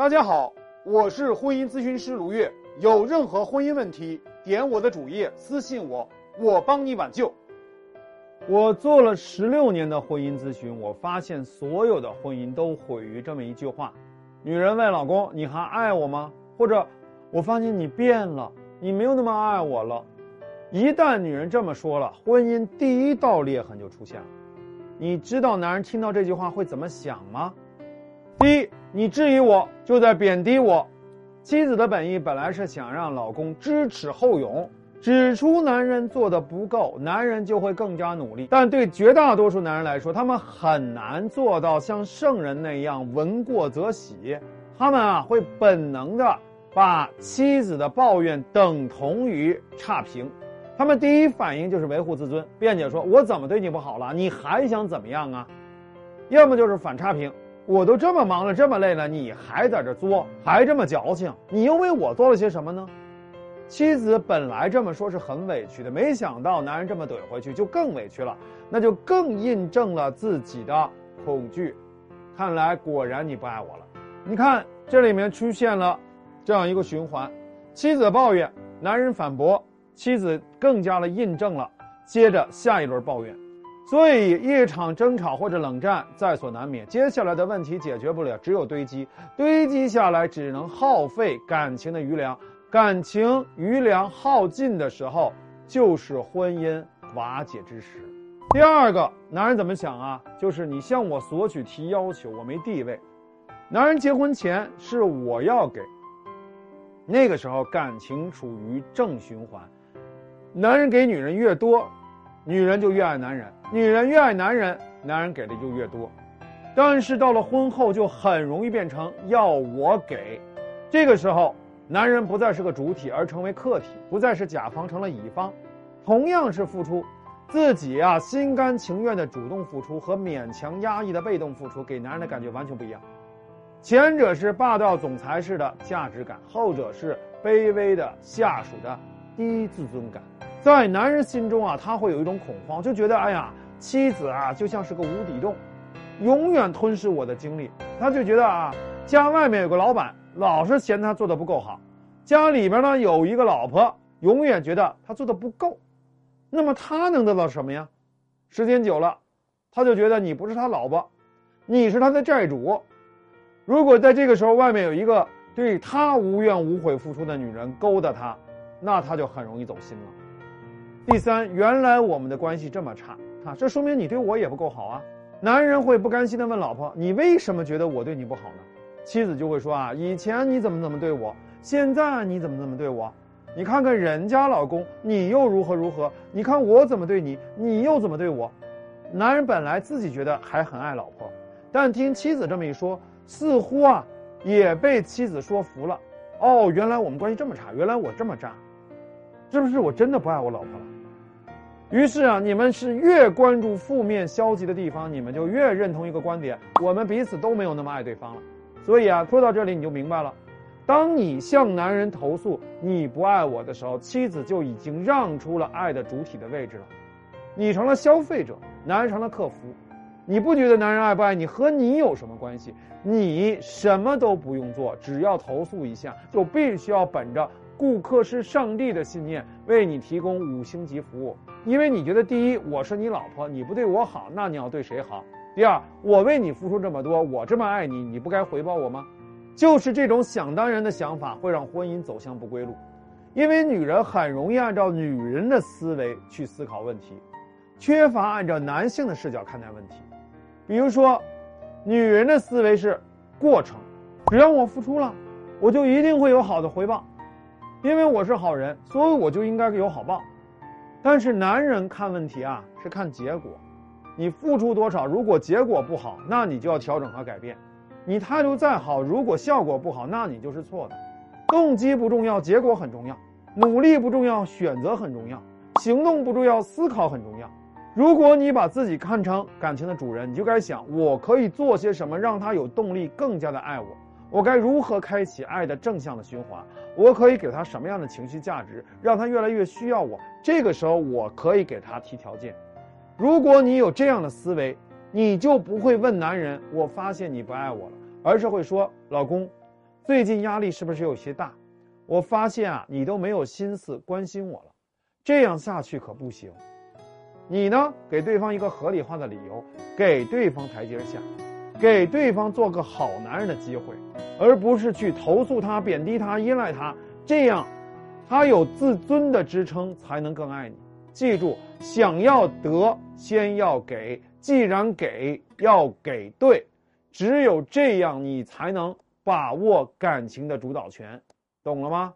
大家好，我是婚姻咨询师卢月。有任何婚姻问题，点我的主页私信我，我帮你挽救。我做了十六年的婚姻咨询，我发现所有的婚姻都毁于这么一句话：女人问老公：“你还爱我吗？”或者“我发现你变了，你没有那么爱我了。”一旦女人这么说了，婚姻第一道裂痕就出现了。你知道男人听到这句话会怎么想吗？第一，你质疑我，就在贬低我。妻子的本意本来是想让老公知耻后勇，指出男人做的不够，男人就会更加努力。但对绝大多数男人来说，他们很难做到像圣人那样闻过则喜。他们啊，会本能的把妻子的抱怨等同于差评。他们第一反应就是维护自尊，辩解说：“我怎么对你不好了？你还想怎么样啊？”要么就是反差评。我都这么忙了，这么累了，你还在这作，还这么矫情，你又为我做了些什么呢？妻子本来这么说是很委屈的，没想到男人这么怼回去，就更委屈了，那就更印证了自己的恐惧。看来果然你不爱我了。你看这里面出现了这样一个循环：妻子抱怨，男人反驳，妻子更加的印证了，接着下一轮抱怨。所以，一场争吵或者冷战在所难免。接下来的问题解决不了，只有堆积，堆积下来只能耗费感情的余粮。感情余粮耗尽的时候，就是婚姻瓦解之时。第二个，男人怎么想啊？就是你向我索取提要求，我没地位。男人结婚前是我要给，那个时候感情处于正循环，男人给女人越多。女人就越爱男人，女人越爱男人，男人给的就越多。但是到了婚后，就很容易变成要我给。这个时候，男人不再是个主体，而成为客体，不再是甲方，成了乙方。同样是付出，自己啊心甘情愿的主动付出和勉强压抑的被动付出，给男人的感觉完全不一样。前者是霸道总裁式的价值感，后者是卑微的下属的低自尊感。在男人心中啊，他会有一种恐慌，就觉得哎呀，妻子啊就像是个无底洞，永远吞噬我的精力。他就觉得啊，家外面有个老板，老是嫌他做的不够好；家里边呢有一个老婆，永远觉得他做的不够。那么他能得到什么呀？时间久了，他就觉得你不是他老婆，你是他的债主。如果在这个时候外面有一个对他无怨无悔付出的女人勾搭他，那他就很容易走心了。第三，原来我们的关系这么差啊，这说明你对我也不够好啊。男人会不甘心的问老婆：“你为什么觉得我对你不好呢？”妻子就会说：“啊，以前你怎么怎么对我，现在你怎么怎么对我？你看看人家老公，你又如何如何？你看我怎么对你，你又怎么对我？”男人本来自己觉得还很爱老婆，但听妻子这么一说，似乎啊也被妻子说服了。哦，原来我们关系这么差，原来我这么渣。是不是我真的不爱我老婆了？于是啊，你们是越关注负面消极的地方，你们就越认同一个观点：我们彼此都没有那么爱对方了。所以啊，说到这里你就明白了：当你向男人投诉你不爱我的时候，妻子就已经让出了爱的主体的位置了，你成了消费者，男人成了客服。你不觉得男人爱不爱你和你有什么关系？你什么都不用做，只要投诉一下，就必须要本着。顾客是上帝的信念，为你提供五星级服务，因为你觉得第一，我是你老婆，你不对我好，那你要对谁好？第二，我为你付出这么多，我这么爱你，你不该回报我吗？就是这种想当然的想法，会让婚姻走向不归路，因为女人很容易按照女人的思维去思考问题，缺乏按照男性的视角看待问题。比如说，女人的思维是过程，只要我付出了，我就一定会有好的回报。因为我是好人，所以我就应该有好报。但是男人看问题啊，是看结果。你付出多少，如果结果不好，那你就要调整和改变。你态度再好，如果效果不好，那你就是错的。动机不重要，结果很重要；努力不重要，选择很重要；行动不重要，思考很重要。如果你把自己看成感情的主人，你就该想：我可以做些什么，让他有动力，更加的爱我。我该如何开启爱的正向的循环？我可以给他什么样的情绪价值，让他越来越需要我？这个时候，我可以给他提条件。如果你有这样的思维，你就不会问男人：“我发现你不爱我了”，而是会说：“老公，最近压力是不是有些大？我发现啊，你都没有心思关心我了，这样下去可不行。你呢，给对方一个合理化的理由，给对方台阶下，给对方做个好男人的机会，而不是去投诉他、贬低他、依赖他，这样，他有自尊的支撑才能更爱你。记住，想要得，先要给。既然给，要给对，只有这样，你才能把握感情的主导权，懂了吗？